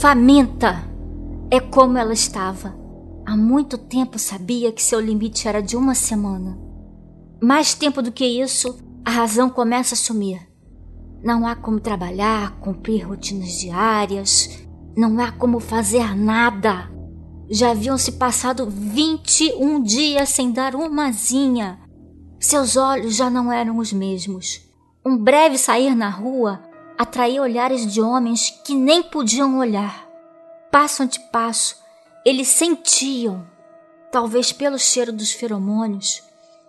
Faminta é como ela estava. Há muito tempo sabia que seu limite era de uma semana. Mais tempo do que isso, a razão começa a sumir. Não há como trabalhar, cumprir rotinas diárias, não há como fazer nada. Já haviam se passado 21 dias sem dar umazinha. Seus olhos já não eram os mesmos. Um breve sair na rua atraía olhares de homens que nem podiam olhar. Passo ante passo, eles sentiam, talvez pelo cheiro dos feromônios,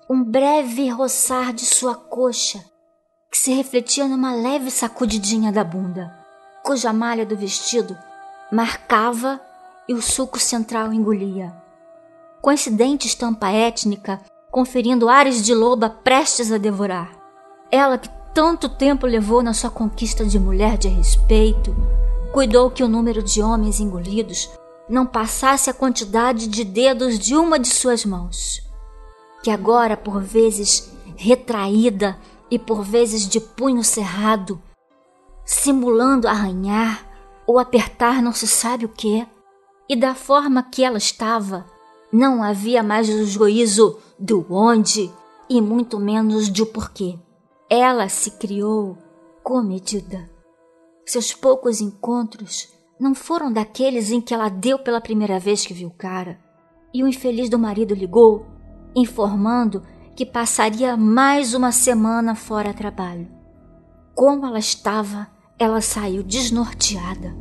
um breve roçar de sua coxa que se refletia numa leve sacudidinha da bunda, cuja malha do vestido marcava e o suco central engolia. Coincidente estampa étnica, conferindo ares de loba prestes a devorar. Ela que tanto tempo levou na sua conquista de mulher de respeito, cuidou que o número de homens engolidos não passasse a quantidade de dedos de uma de suas mãos, que agora, por vezes retraída, e por vezes de punho cerrado, simulando arranhar ou apertar não se sabe o que, e da forma que ela estava, não havia mais o juízo do onde e muito menos de porquê. Ela se criou comedida. Seus poucos encontros não foram daqueles em que ela deu pela primeira vez que viu o cara, e o infeliz do marido ligou, informando que passaria mais uma semana fora a trabalho. Como ela estava, ela saiu desnorteada.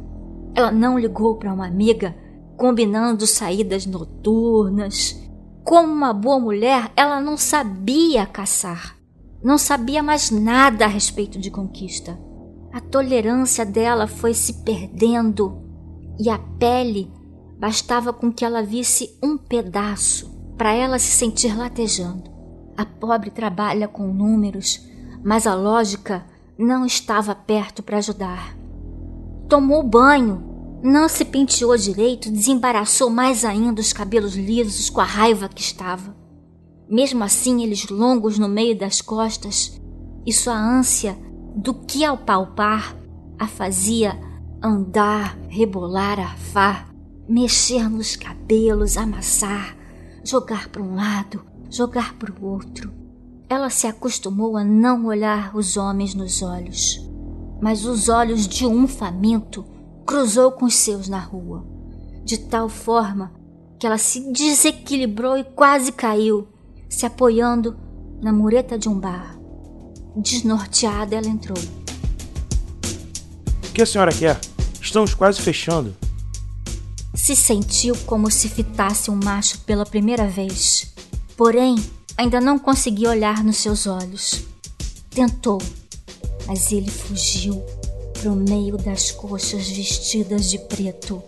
Ela não ligou para uma amiga, combinando saídas noturnas. Como uma boa mulher, ela não sabia caçar. Não sabia mais nada a respeito de conquista. A tolerância dela foi se perdendo e a pele bastava com que ela visse um pedaço para ela se sentir latejando. A pobre trabalha com números, mas a lógica não estava perto para ajudar. Tomou banho, não se penteou direito, desembaraçou mais ainda os cabelos lisos com a raiva que estava. Mesmo assim, eles longos no meio das costas, e sua ânsia do que ao palpar a fazia andar, rebolar, arfar, mexer nos cabelos, amassar, jogar para um lado, jogar para o outro. Ela se acostumou a não olhar os homens nos olhos, mas os olhos de um faminto cruzou com os seus na rua, de tal forma que ela se desequilibrou e quase caiu, se apoiando na mureta de um bar. Desnorteada, ela entrou. O que a senhora quer? Estamos quase fechando. Se sentiu como se fitasse um macho pela primeira vez. Porém, ainda não conseguia olhar nos seus olhos. Tentou, mas ele fugiu para o meio das coxas vestidas de preto,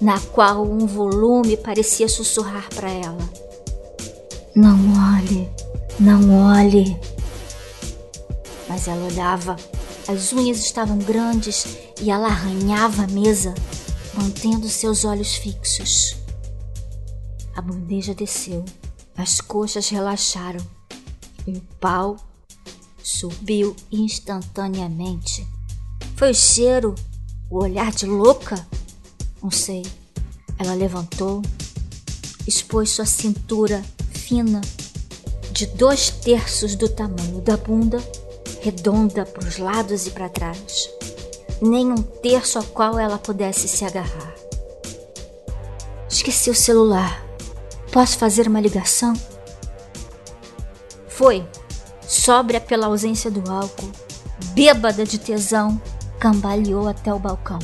na qual um volume parecia sussurrar para ela: Não olhe, não olhe. Mas ela olhava. As unhas estavam grandes e ela arranhava a mesa, mantendo seus olhos fixos. A bandeja desceu. As coxas relaxaram e o pau subiu instantaneamente. Foi o cheiro, o olhar de louca? Não sei. Ela levantou, expôs sua cintura fina, de dois terços do tamanho da bunda, redonda para os lados e para trás, nem um terço ao qual ela pudesse se agarrar. Esqueci o celular. Posso fazer uma ligação? Foi. Sóbria pela ausência do álcool, bêbada de tesão, cambaleou até o balcão.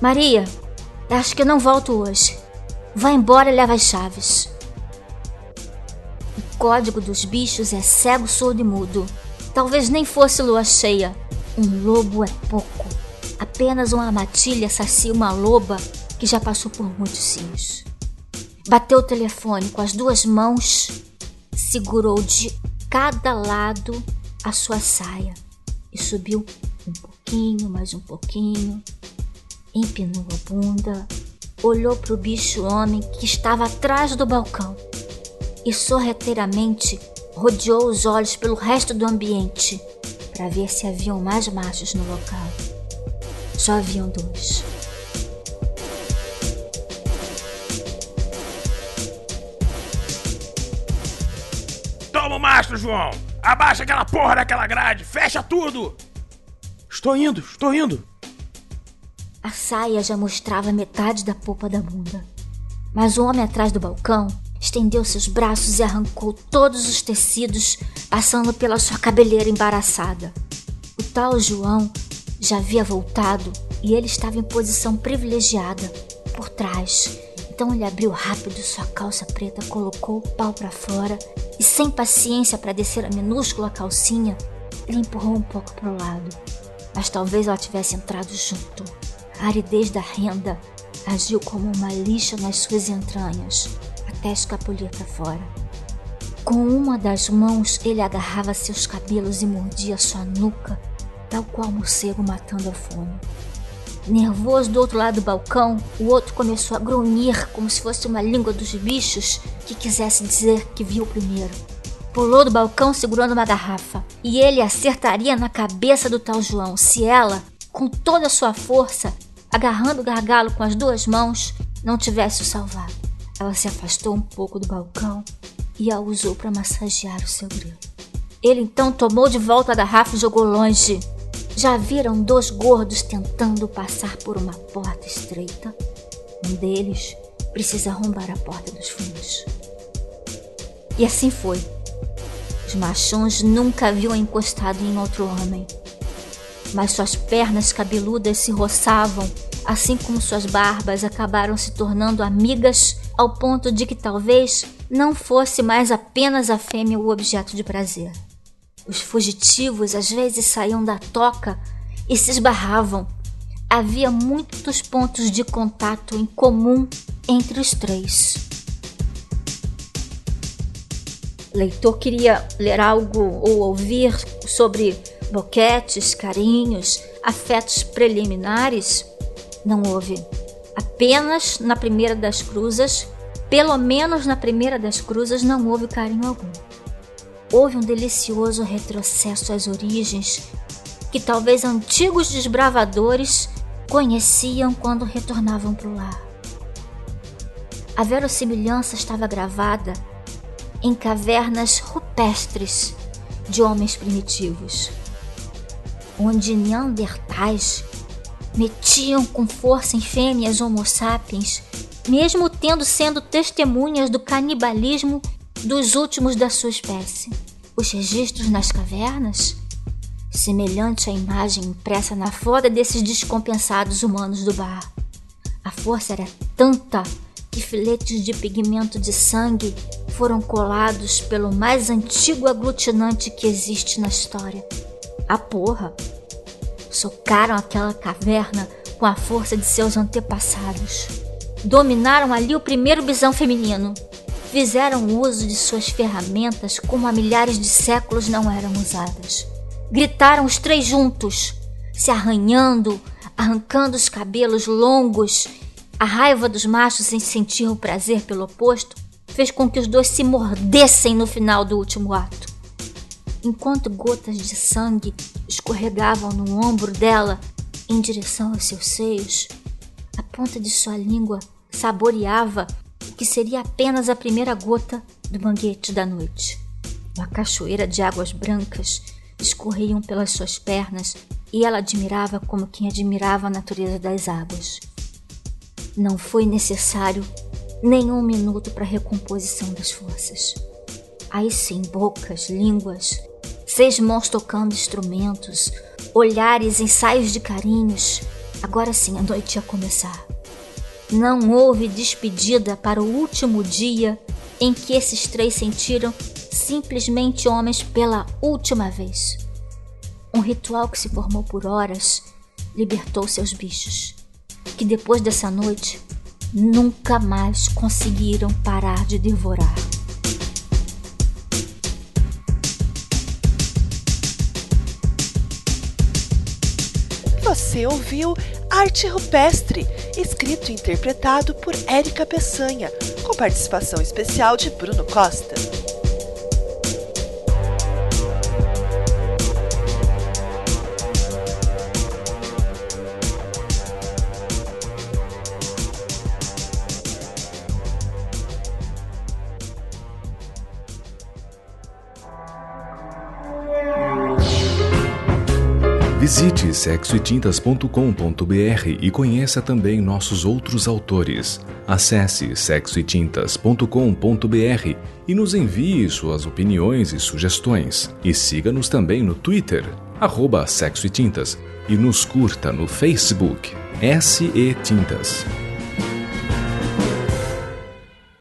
Maria, acho que não volto hoje. Vá embora e leva as chaves. O código dos bichos é cego, surdo e mudo. Talvez nem fosse lua cheia. Um lobo é pouco. Apenas uma matilha sacia uma loba que já passou por muitos cios. Bateu o telefone com as duas mãos, segurou de cada lado a sua saia e subiu um pouquinho, mais um pouquinho, empinou a bunda, olhou para o bicho homem que estava atrás do balcão e sorrateiramente rodeou os olhos pelo resto do ambiente para ver se haviam mais machos no local. Só haviam dois. Toma o mastro, João! Abaixa aquela porra daquela grade! Fecha tudo! Estou indo, estou indo! Saia já mostrava metade da polpa da bunda. Mas o homem atrás do balcão estendeu seus braços e arrancou todos os tecidos, passando pela sua cabeleira embaraçada. O tal João já havia voltado e ele estava em posição privilegiada, por trás. Então ele abriu rápido sua calça preta, colocou o pau para fora e, sem paciência para descer a minúscula calcinha, ele empurrou um pouco para o lado. Mas talvez ela tivesse entrado junto. A aridez da renda agiu como uma lixa nas suas entranhas, até escapulir para fora. Com uma das mãos, ele agarrava seus cabelos e mordia sua nuca, tal qual um morcego matando a fome. Nervoso do outro lado do balcão, o outro começou a grunhir como se fosse uma língua dos bichos que quisesse dizer que viu primeiro. Pulou do balcão segurando uma garrafa, e ele acertaria na cabeça do tal João se ela, com toda a sua força, agarrando o gargalo com as duas mãos, não tivesse o salvado. Ela se afastou um pouco do balcão e a usou para massagear o seu grilo. Ele então tomou de volta a garrafa e jogou longe. Já viram dois gordos tentando passar por uma porta estreita? Um deles precisa arrombar a porta dos fundos. E assim foi. Os machões nunca haviam encostado em outro homem mas suas pernas cabeludas se roçavam, assim como suas barbas acabaram se tornando amigas ao ponto de que talvez não fosse mais apenas a fêmea o objeto de prazer. Os fugitivos às vezes saíam da toca e se esbarravam. Havia muitos pontos de contato em comum entre os três. Leitor queria ler algo ou ouvir sobre boquetes, carinhos, afetos preliminares, não houve. Apenas na primeira das cruzas, pelo menos na primeira das cruzas, não houve carinho algum. Houve um delicioso retrocesso às origens que talvez antigos desbravadores conheciam quando retornavam para o lar. A verossimilhança estava gravada em cavernas rupestres de homens primitivos onde neandertais metiam com força em fêmeas homo sapiens, mesmo tendo sendo testemunhas do canibalismo dos últimos da sua espécie. Os registros nas cavernas, semelhante à imagem impressa na foda desses descompensados humanos do bar. A força era tanta que filetes de pigmento de sangue foram colados pelo mais antigo aglutinante que existe na história a porra. Socaram aquela caverna com a força de seus antepassados. Dominaram ali o primeiro bisão feminino. Fizeram uso de suas ferramentas como há milhares de séculos não eram usadas. Gritaram os três juntos, se arranhando, arrancando os cabelos longos. A raiva dos machos em sentir o prazer pelo oposto fez com que os dois se mordessem no final do último ato enquanto gotas de sangue escorregavam no ombro dela em direção aos seus seios. A ponta de sua língua saboreava o que seria apenas a primeira gota do banquete da noite. Uma cachoeira de águas brancas escorriam pelas suas pernas e ela admirava como quem admirava a natureza das águas. Não foi necessário nenhum minuto para a recomposição das forças. Aí sim, bocas, línguas, Seis mãos tocando instrumentos, olhares, ensaios de carinhos. Agora sim a noite ia começar. Não houve despedida para o último dia em que esses três sentiram simplesmente homens pela última vez. Um ritual que se formou por horas libertou seus bichos, que depois dessa noite nunca mais conseguiram parar de devorar. Você ouviu Arte Rupestre, escrito e interpretado por Érica Peçanha, com participação especial de Bruno Costa. sexoetintas.com.br e conheça também nossos outros autores. Acesse sexoetintas.com.br e nos envie suas opiniões e sugestões. E siga-nos também no Twitter, arroba Sexo e Tintas, e nos curta no Facebook, SE Tintas.